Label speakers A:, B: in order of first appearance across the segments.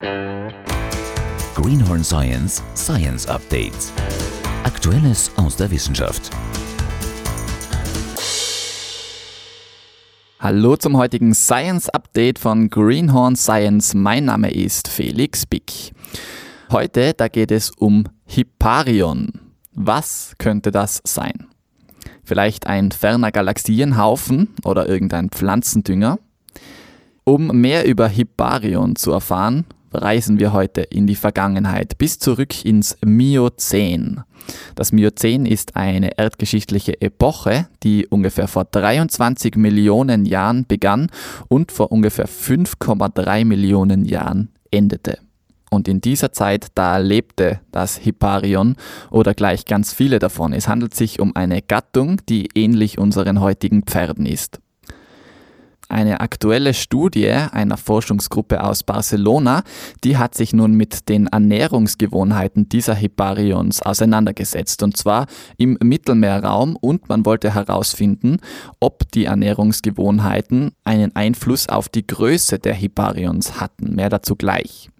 A: Greenhorn Science Science Updates. Aktuelles aus der Wissenschaft.
B: Hallo zum heutigen Science Update von Greenhorn Science. Mein Name ist Felix Bick. Heute, da geht es um Hipparion. Was könnte das sein? Vielleicht ein ferner Galaxienhaufen oder irgendein Pflanzendünger? Um mehr über Hipparion zu erfahren, reisen wir heute in die Vergangenheit bis zurück ins Miozän. Das Miozän ist eine erdgeschichtliche Epoche, die ungefähr vor 23 Millionen Jahren begann und vor ungefähr 5,3 Millionen Jahren endete. Und in dieser Zeit, da lebte das Hipparion oder gleich ganz viele davon. Es handelt sich um eine Gattung, die ähnlich unseren heutigen Pferden ist. Eine aktuelle Studie einer Forschungsgruppe aus Barcelona, die hat sich nun mit den Ernährungsgewohnheiten dieser Hipparions auseinandergesetzt, und zwar im Mittelmeerraum, und man wollte herausfinden, ob die Ernährungsgewohnheiten einen Einfluss auf die Größe der Hipparions hatten. Mehr dazu gleich.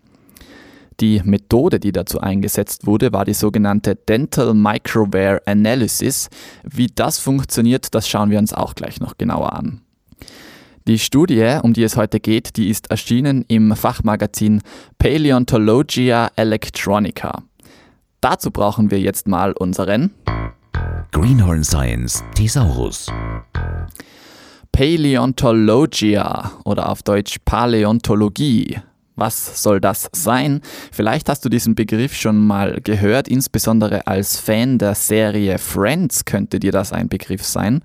B: Die Methode, die dazu eingesetzt wurde, war die sogenannte Dental Microwear Analysis. Wie das funktioniert, das schauen wir uns auch gleich noch genauer an. Die Studie, um die es heute geht, die ist erschienen im Fachmagazin Paleontologia Electronica. Dazu brauchen wir jetzt mal unseren
A: Greenhorn Science Thesaurus.
B: Paleontologia oder auf Deutsch Paläontologie. Was soll das sein? Vielleicht hast du diesen Begriff schon mal gehört, insbesondere als Fan der Serie Friends könnte dir das ein Begriff sein.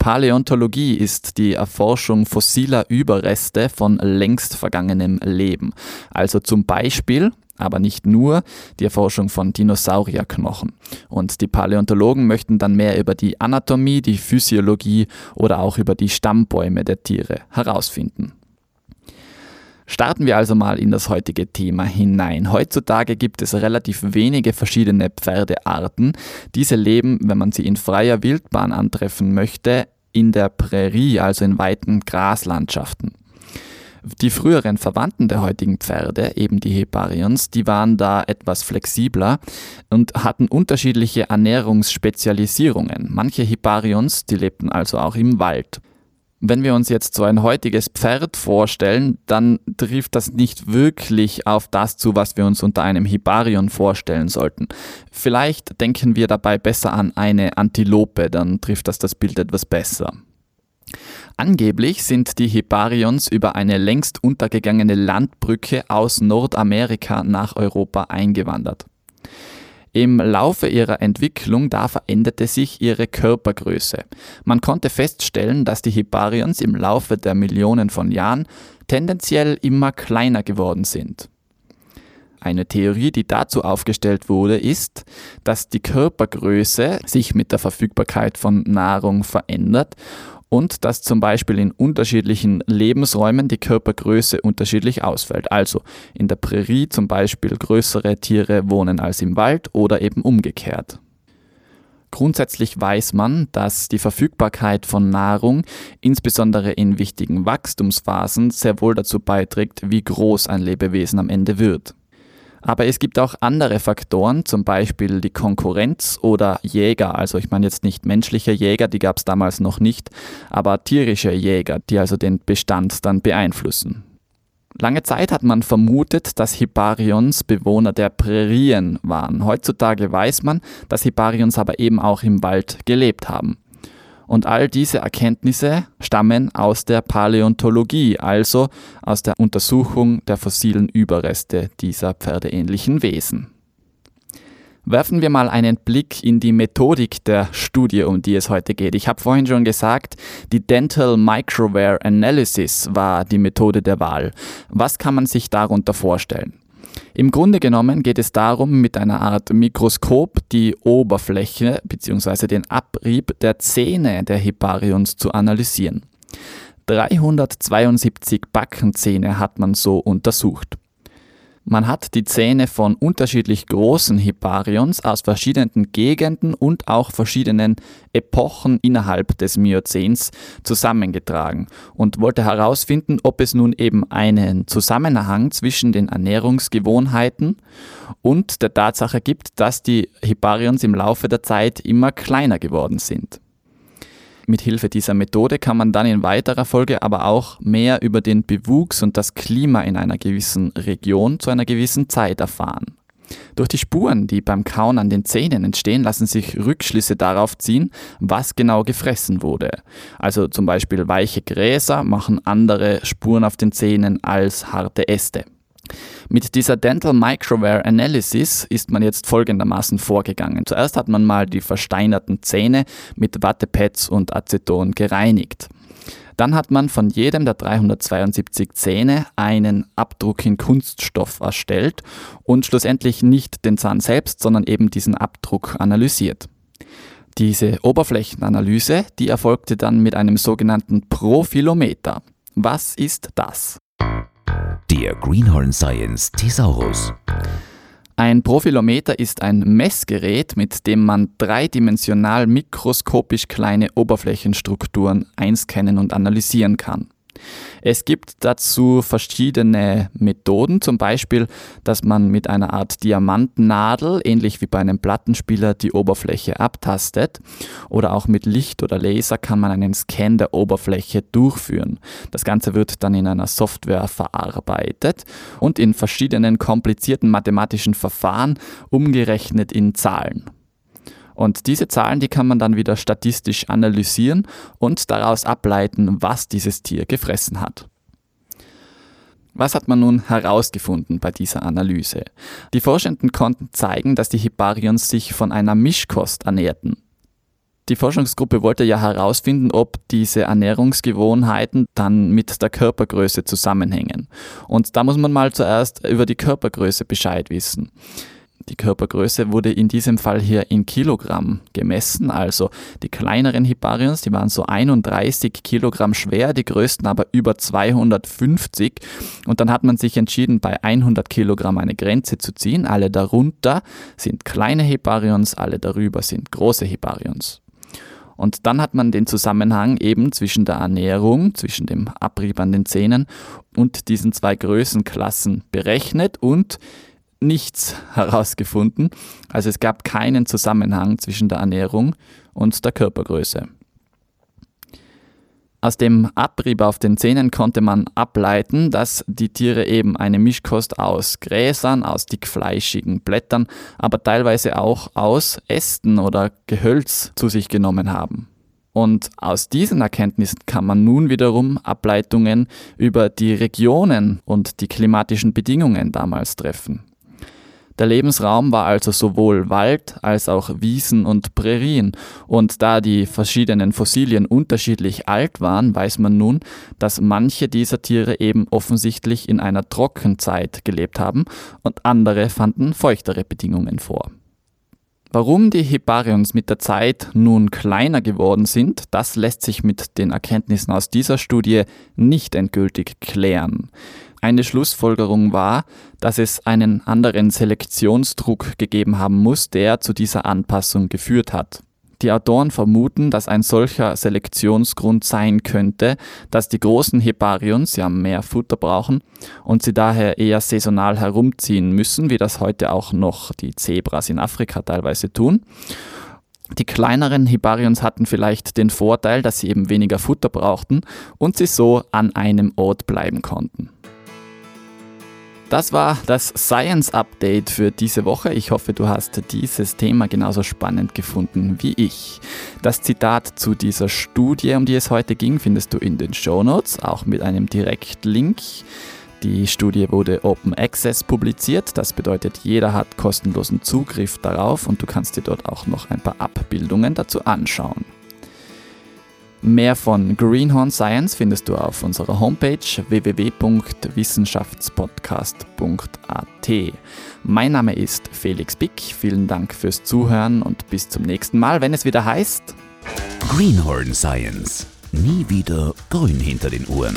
B: Paläontologie ist die Erforschung fossiler Überreste von längst vergangenem Leben. Also zum Beispiel, aber nicht nur, die Erforschung von Dinosaurierknochen. Und die Paläontologen möchten dann mehr über die Anatomie, die Physiologie oder auch über die Stammbäume der Tiere herausfinden. Starten wir also mal in das heutige Thema hinein. Heutzutage gibt es relativ wenige verschiedene Pferdearten. Diese leben, wenn man sie in freier Wildbahn antreffen möchte, in der Prärie, also in weiten Graslandschaften. Die früheren Verwandten der heutigen Pferde, eben die Heparions, die waren da etwas flexibler und hatten unterschiedliche Ernährungsspezialisierungen. Manche Hiparions, die lebten also auch im Wald. Wenn wir uns jetzt so ein heutiges Pferd vorstellen, dann trifft das nicht wirklich auf das zu, was wir uns unter einem Hibarion vorstellen sollten. Vielleicht denken wir dabei besser an eine Antilope, dann trifft das das Bild etwas besser. Angeblich sind die Hiparions über eine längst untergegangene Landbrücke aus Nordamerika nach Europa eingewandert. Im Laufe ihrer Entwicklung da veränderte sich ihre Körpergröße. Man konnte feststellen, dass die Hiparions im Laufe der Millionen von Jahren tendenziell immer kleiner geworden sind. Eine Theorie, die dazu aufgestellt wurde, ist, dass die Körpergröße sich mit der Verfügbarkeit von Nahrung verändert und dass zum Beispiel in unterschiedlichen Lebensräumen die Körpergröße unterschiedlich ausfällt. Also in der Prärie zum Beispiel größere Tiere wohnen als im Wald oder eben umgekehrt. Grundsätzlich weiß man, dass die Verfügbarkeit von Nahrung, insbesondere in wichtigen Wachstumsphasen, sehr wohl dazu beiträgt, wie groß ein Lebewesen am Ende wird. Aber es gibt auch andere Faktoren, zum Beispiel die Konkurrenz oder Jäger. Also ich meine jetzt nicht menschliche Jäger, die gab es damals noch nicht, aber tierische Jäger, die also den Bestand dann beeinflussen. Lange Zeit hat man vermutet, dass Hipparions Bewohner der Prärien waren. Heutzutage weiß man, dass Hipparions aber eben auch im Wald gelebt haben. Und all diese Erkenntnisse stammen aus der Paläontologie, also aus der Untersuchung der fossilen Überreste dieser pferdeähnlichen Wesen. Werfen wir mal einen Blick in die Methodik der Studie, um die es heute geht. Ich habe vorhin schon gesagt, die Dental Microwear Analysis war die Methode der Wahl. Was kann man sich darunter vorstellen? Im Grunde genommen geht es darum, mit einer Art Mikroskop die Oberfläche bzw. den Abrieb der Zähne der Hipparions zu analysieren. 372 Backenzähne hat man so untersucht. Man hat die Zähne von unterschiedlich großen Hiparions aus verschiedenen Gegenden und auch verschiedenen Epochen innerhalb des Miozäns zusammengetragen und wollte herausfinden, ob es nun eben einen Zusammenhang zwischen den Ernährungsgewohnheiten und der Tatsache gibt, dass die Hiparions im Laufe der Zeit immer kleiner geworden sind. Mit Hilfe dieser Methode kann man dann in weiterer Folge aber auch mehr über den Bewuchs und das Klima in einer gewissen Region zu einer gewissen Zeit erfahren. Durch die Spuren, die beim Kauen an den Zähnen entstehen, lassen sich Rückschlüsse darauf ziehen, was genau gefressen wurde. Also zum Beispiel weiche Gräser machen andere Spuren auf den Zähnen als harte Äste. Mit dieser Dental Microwear Analysis ist man jetzt folgendermaßen vorgegangen. Zuerst hat man mal die versteinerten Zähne mit Wattepads und Aceton gereinigt. Dann hat man von jedem der 372 Zähne einen Abdruck in Kunststoff erstellt und schlussendlich nicht den Zahn selbst, sondern eben diesen Abdruck analysiert. Diese Oberflächenanalyse, die erfolgte dann mit einem sogenannten Profilometer. Was ist das?
A: Der Greenhorn Science Thesaurus.
B: Ein Profilometer ist ein Messgerät, mit dem man dreidimensional mikroskopisch kleine Oberflächenstrukturen einscannen und analysieren kann. Es gibt dazu verschiedene Methoden, zum Beispiel, dass man mit einer Art Diamantnadel, ähnlich wie bei einem Plattenspieler, die Oberfläche abtastet. Oder auch mit Licht oder Laser kann man einen Scan der Oberfläche durchführen. Das Ganze wird dann in einer Software verarbeitet und in verschiedenen komplizierten mathematischen Verfahren umgerechnet in Zahlen. Und diese Zahlen, die kann man dann wieder statistisch analysieren und daraus ableiten, was dieses Tier gefressen hat. Was hat man nun herausgefunden bei dieser Analyse? Die Forschenden konnten zeigen, dass die Hiparions sich von einer Mischkost ernährten. Die Forschungsgruppe wollte ja herausfinden, ob diese Ernährungsgewohnheiten dann mit der Körpergröße zusammenhängen. Und da muss man mal zuerst über die Körpergröße Bescheid wissen. Die Körpergröße wurde in diesem Fall hier in Kilogramm gemessen. Also die kleineren Hiparions, die waren so 31 Kilogramm schwer, die größten aber über 250. Und dann hat man sich entschieden, bei 100 Kilogramm eine Grenze zu ziehen. Alle darunter sind kleine Hiparions, alle darüber sind große Hiparions. Und dann hat man den Zusammenhang eben zwischen der Ernährung, zwischen dem Abrieb an den Zähnen und diesen zwei Größenklassen berechnet und nichts herausgefunden. Also es gab keinen Zusammenhang zwischen der Ernährung und der Körpergröße. Aus dem Abrieb auf den Zähnen konnte man ableiten, dass die Tiere eben eine Mischkost aus Gräsern, aus dickfleischigen Blättern, aber teilweise auch aus Ästen oder Gehölz zu sich genommen haben. Und aus diesen Erkenntnissen kann man nun wiederum Ableitungen über die Regionen und die klimatischen Bedingungen damals treffen. Der Lebensraum war also sowohl Wald als auch Wiesen und Prärien. Und da die verschiedenen Fossilien unterschiedlich alt waren, weiß man nun, dass manche dieser Tiere eben offensichtlich in einer Trockenzeit gelebt haben und andere fanden feuchtere Bedingungen vor. Warum die Hiparions mit der Zeit nun kleiner geworden sind, das lässt sich mit den Erkenntnissen aus dieser Studie nicht endgültig klären. Eine Schlussfolgerung war, dass es einen anderen Selektionsdruck gegeben haben muss, der zu dieser Anpassung geführt hat. Die Autoren vermuten, dass ein solcher Selektionsgrund sein könnte, dass die großen Heparions ja mehr Futter brauchen und sie daher eher saisonal herumziehen müssen, wie das heute auch noch die Zebras in Afrika teilweise tun. Die kleineren Hiparions hatten vielleicht den Vorteil, dass sie eben weniger Futter brauchten und sie so an einem Ort bleiben konnten. Das war das Science Update für diese Woche. Ich hoffe, du hast dieses Thema genauso spannend gefunden wie ich. Das Zitat zu dieser Studie, um die es heute ging, findest du in den Show Notes, auch mit einem Direktlink. Die Studie wurde Open Access publiziert, das bedeutet, jeder hat kostenlosen Zugriff darauf und du kannst dir dort auch noch ein paar Abbildungen dazu anschauen. Mehr von Greenhorn Science findest du auf unserer Homepage www.wissenschaftspodcast.at. Mein Name ist Felix Bick, vielen Dank fürs Zuhören und bis zum nächsten Mal, wenn es wieder heißt
A: Greenhorn Science. Nie wieder grün hinter den Uhren.